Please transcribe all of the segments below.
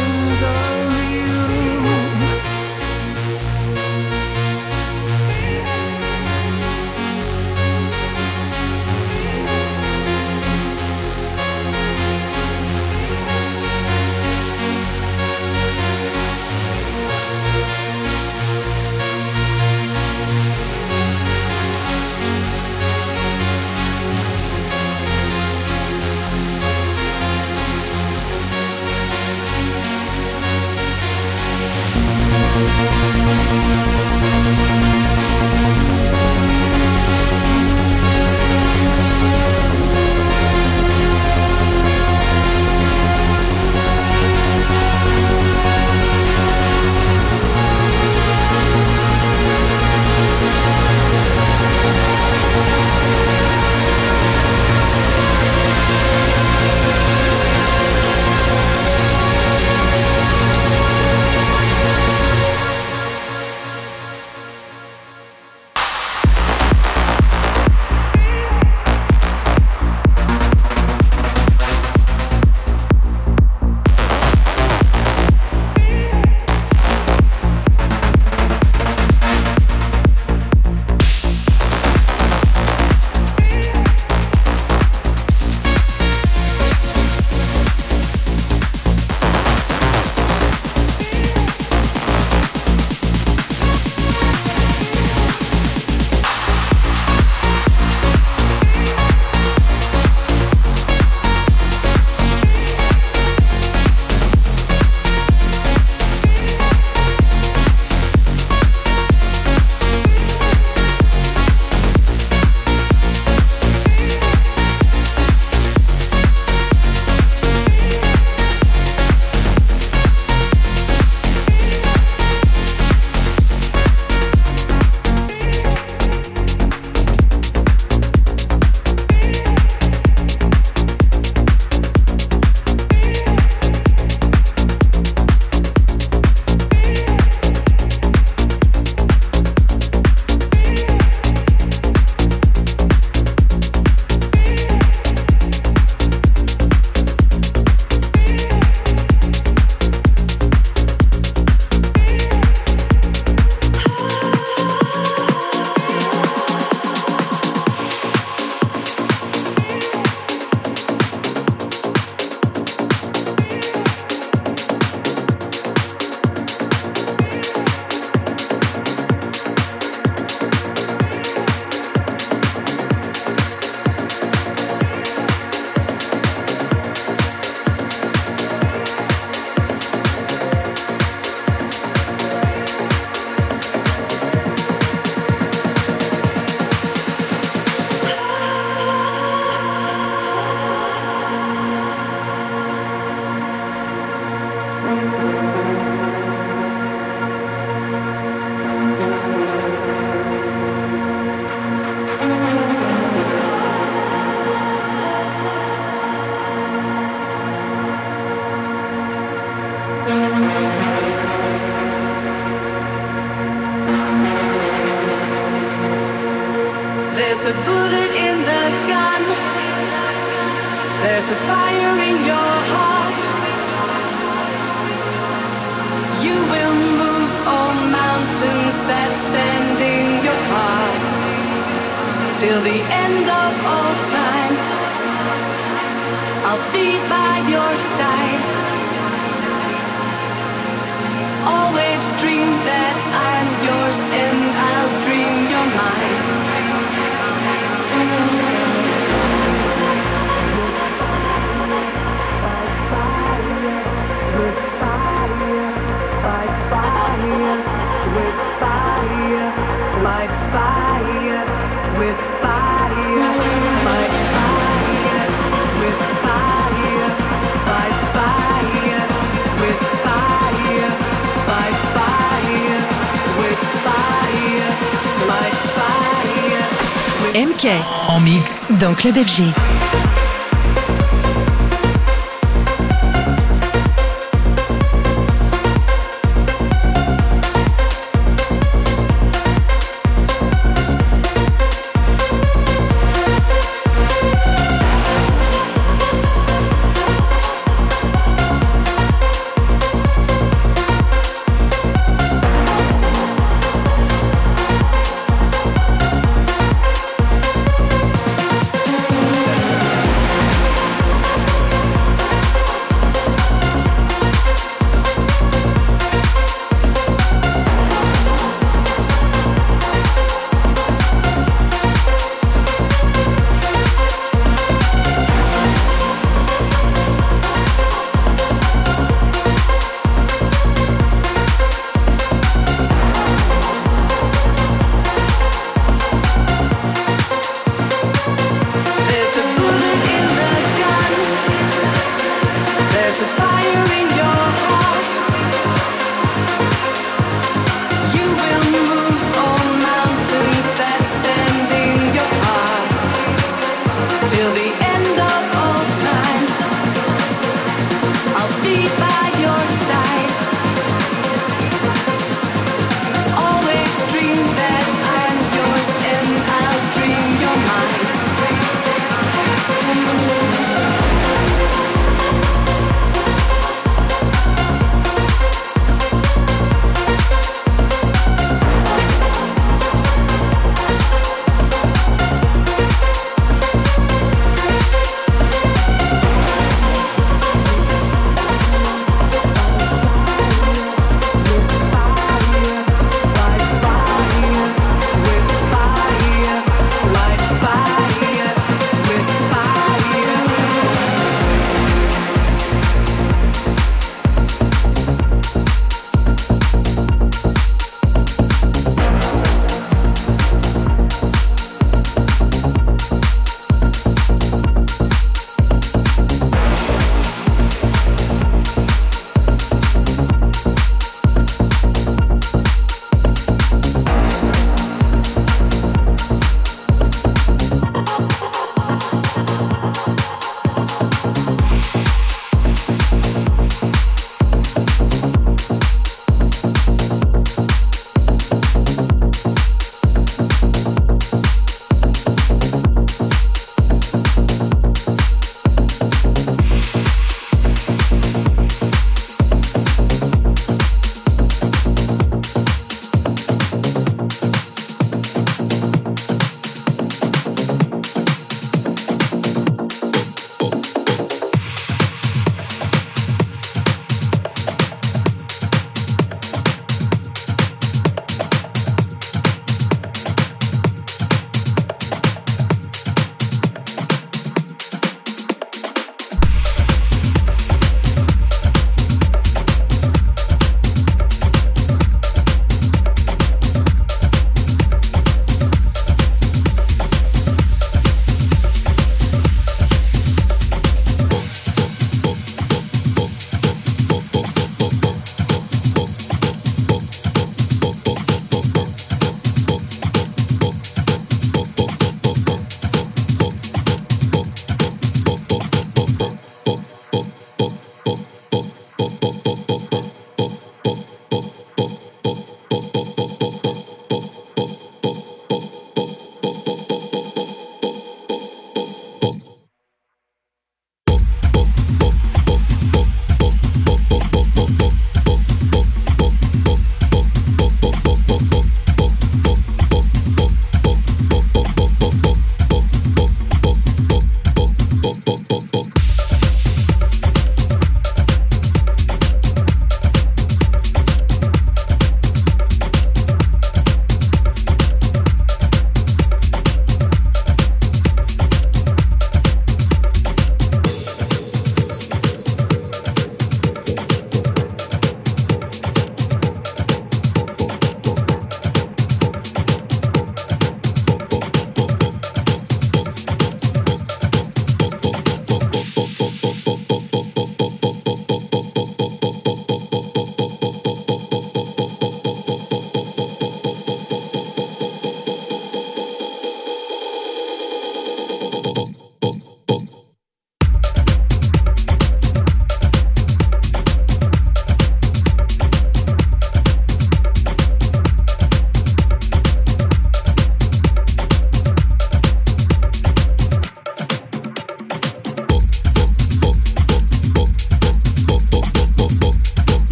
oceans of till the end of all time. I'll be by your side. Always dream that I'm yours and I'll dream your mind. With fire, by fire, with fire, fire. MK en mix dans Club FG.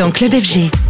dans Club FG.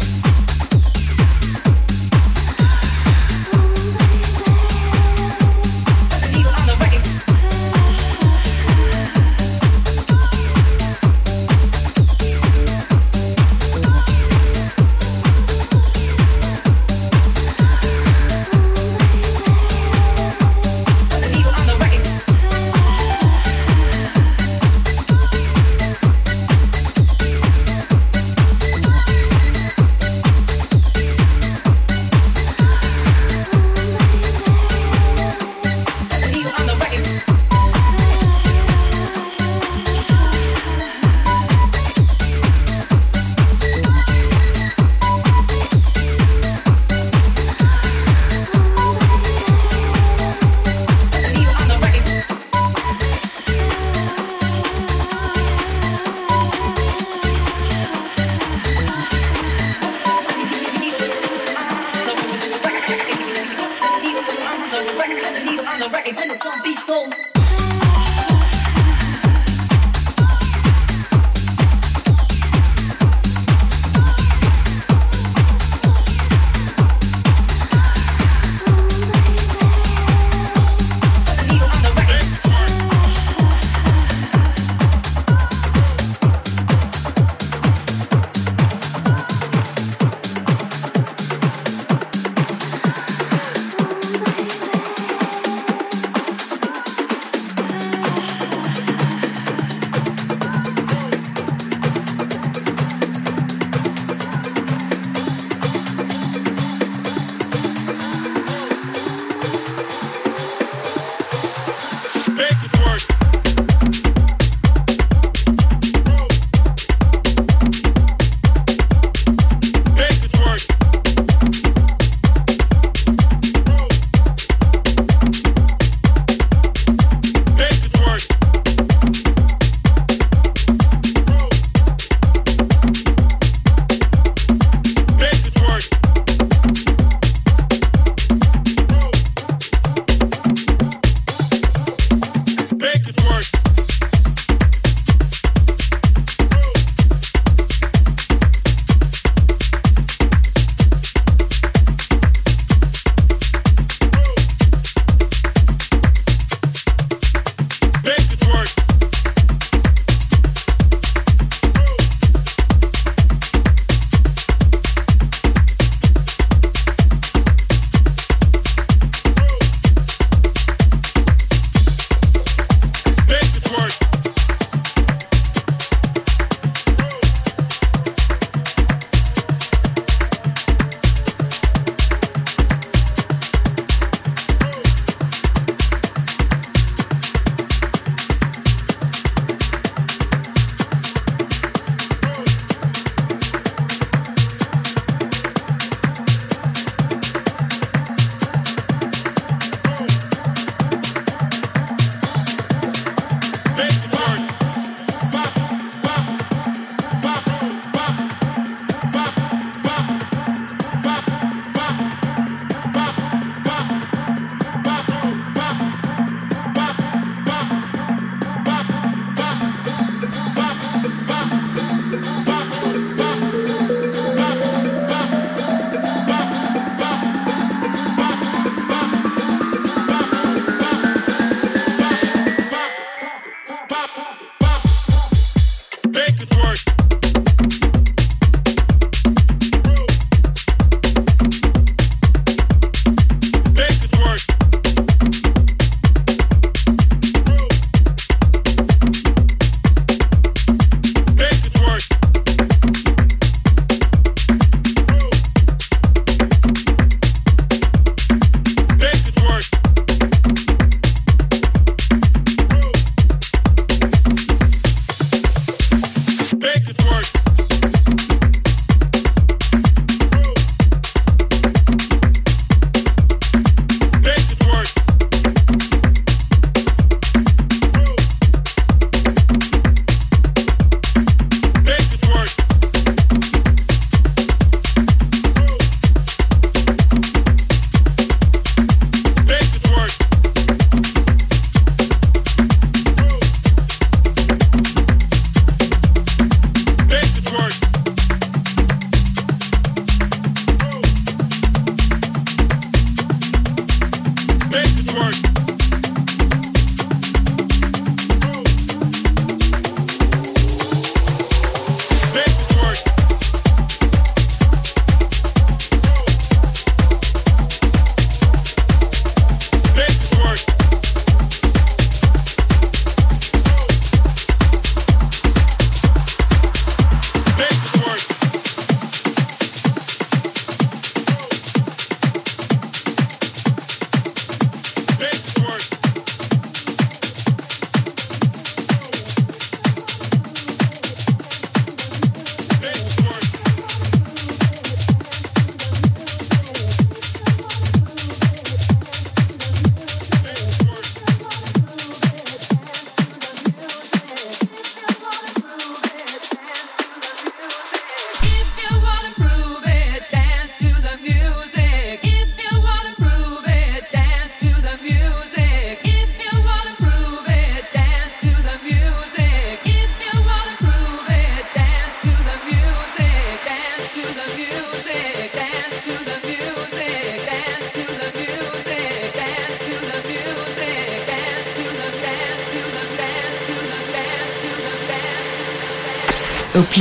make it work.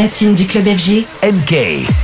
Platine du club FG. MK.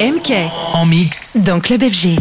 MK en mix. Dans Club FG.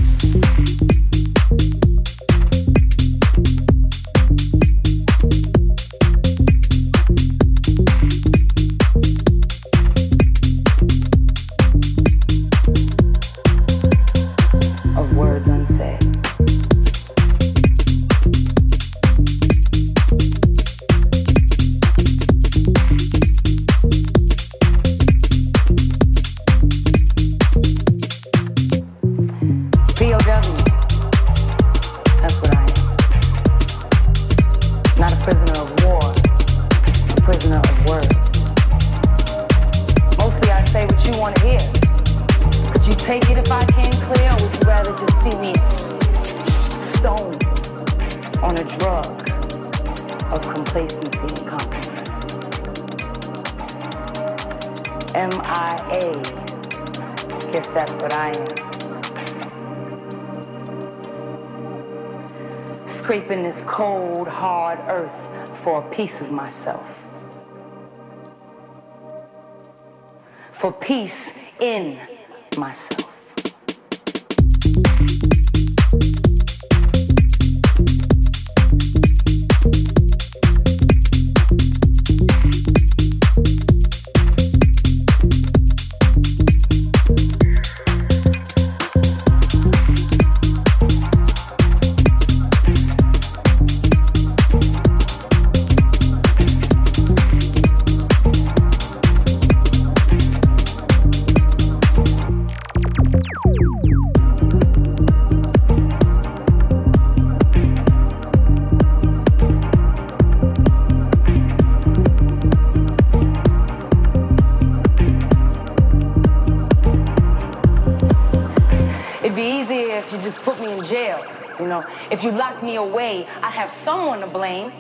You know, if you locked me away, I'd have someone to blame.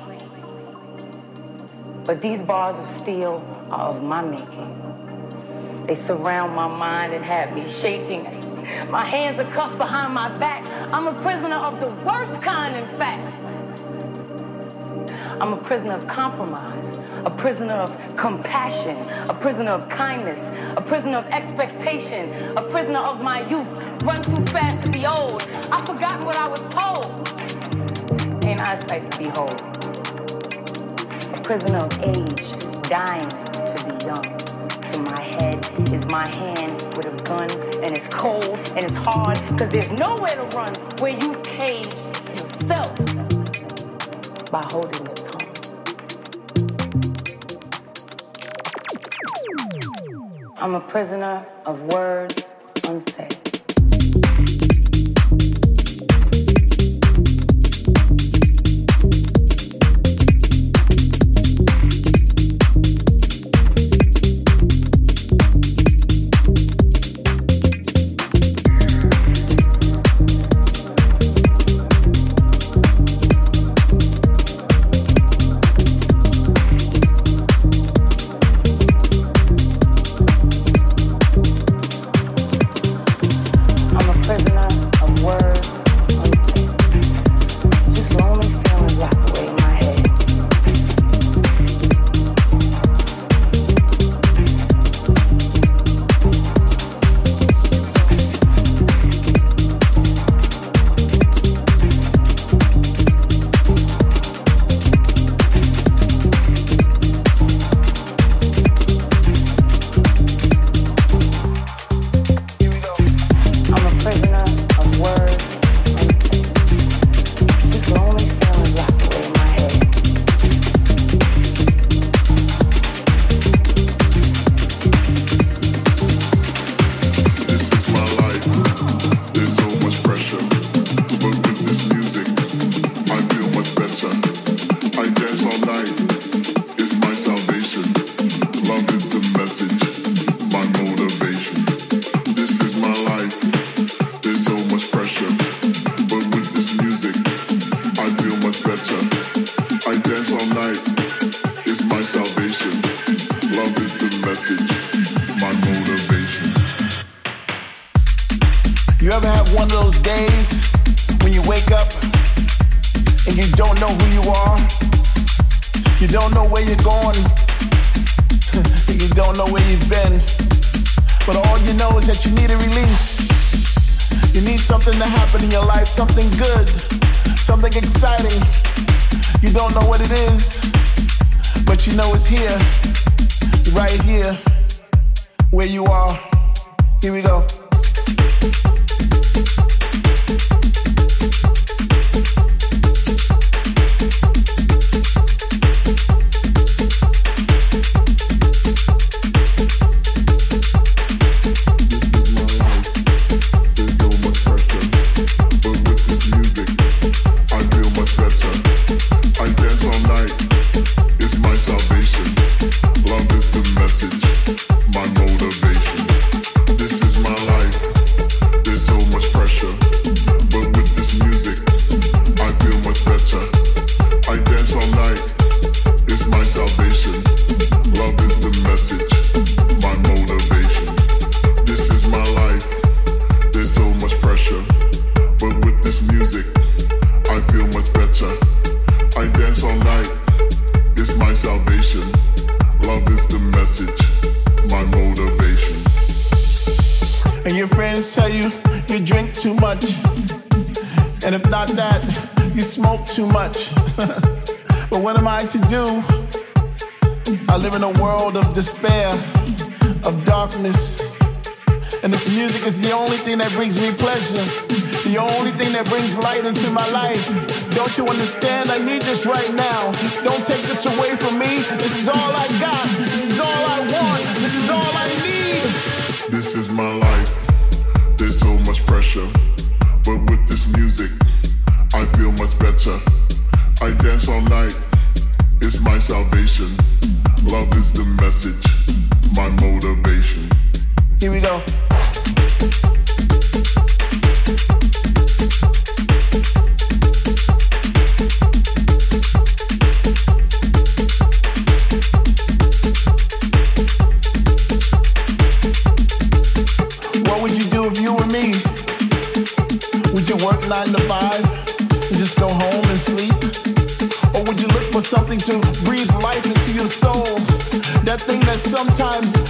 But these bars of steel are of my making. They surround my mind and have me shaking. My hands are cuffed behind my back. I'm a prisoner of the worst kind, in fact. I'm a prisoner of compromise, a prisoner of compassion, a prisoner of kindness, a prisoner of expectation, a prisoner of my youth. Run too fast to be old. I've forgotten what I was told. In eyesight to behold. A prisoner of age, dying to be young. To my head is my hand with a gun, and it's cold and it's hard, because there's nowhere to run where you cage yourself by holding your I'm a prisoner of words unsaid.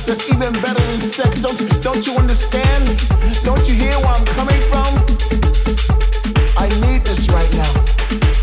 That's even better than sex. Don't you, don't you understand? Don't you hear where I'm coming from? I need this right now.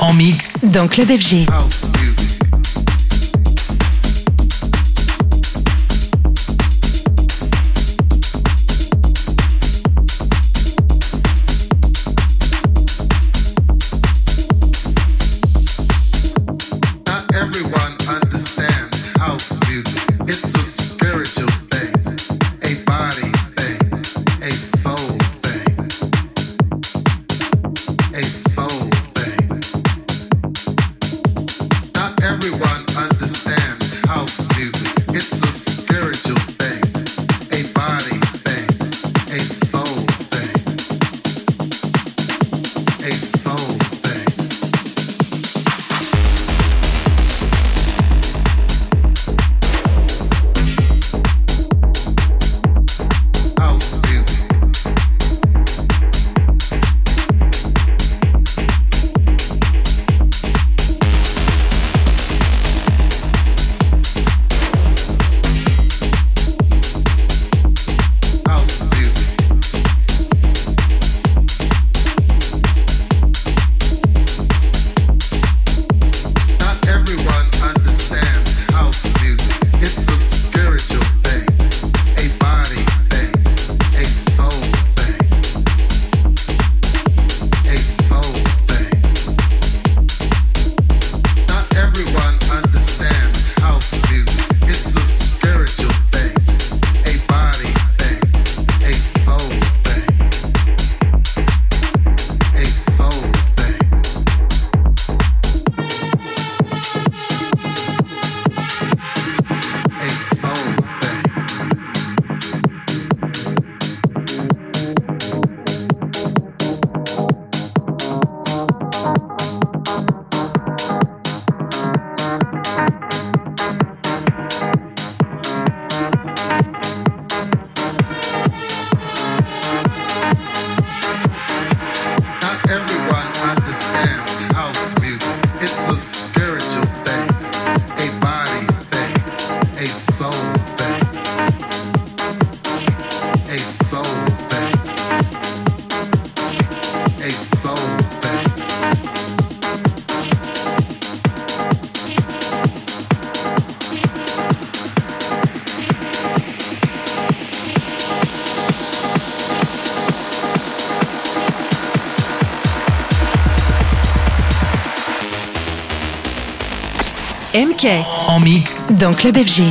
En mix. Dans Club FG. En mix dans Club FG.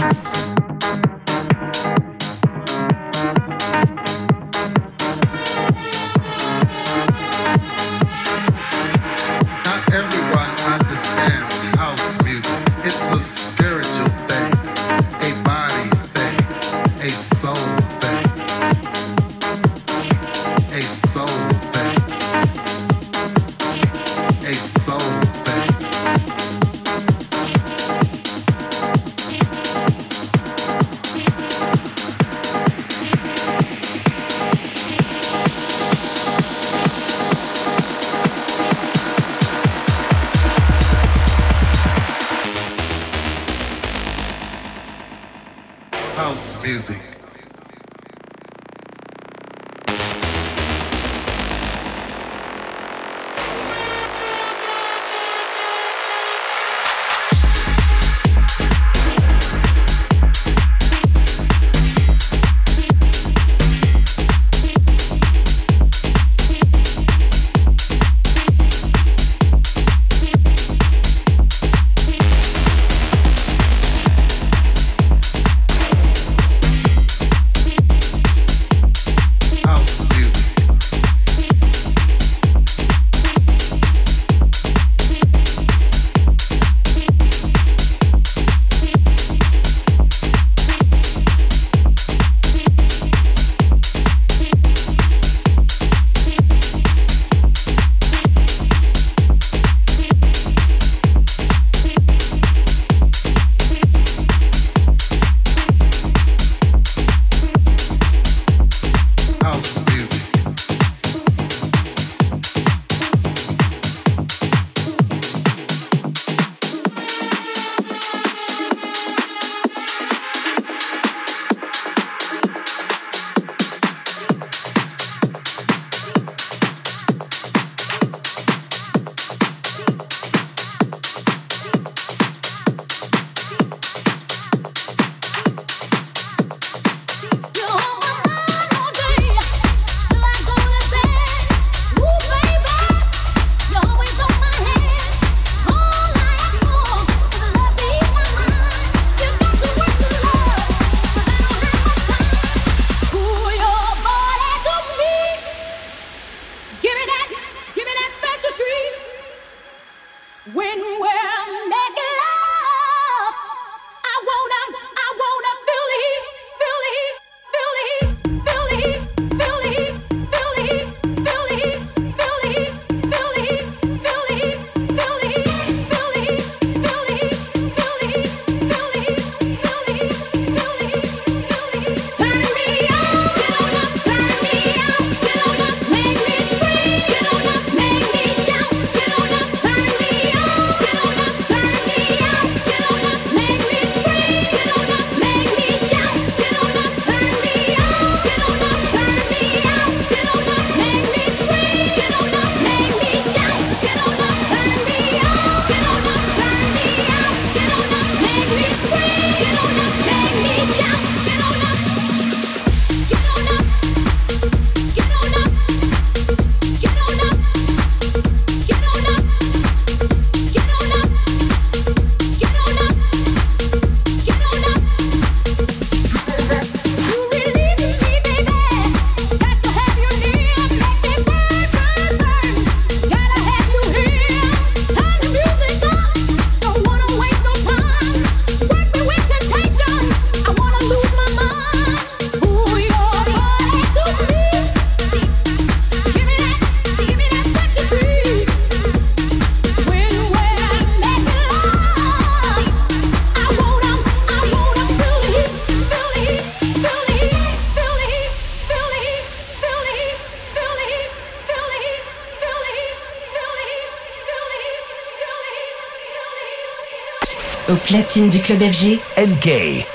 Platine du club FG. MK.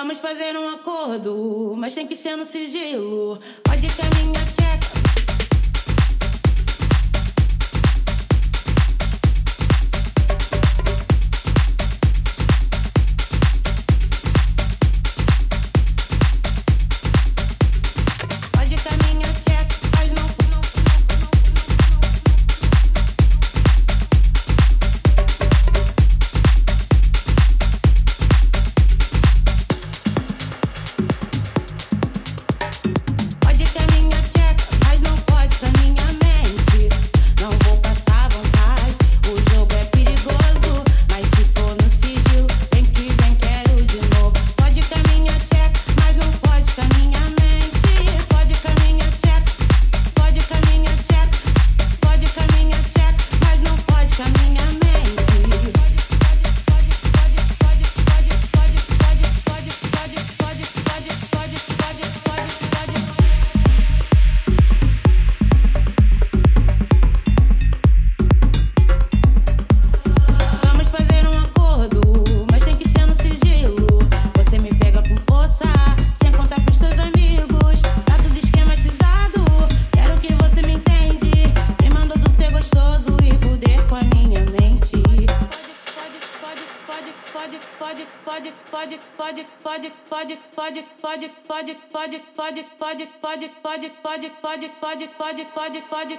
Vamos fazer um acordo, mas tem que ser no sigilo. Pode caminhar.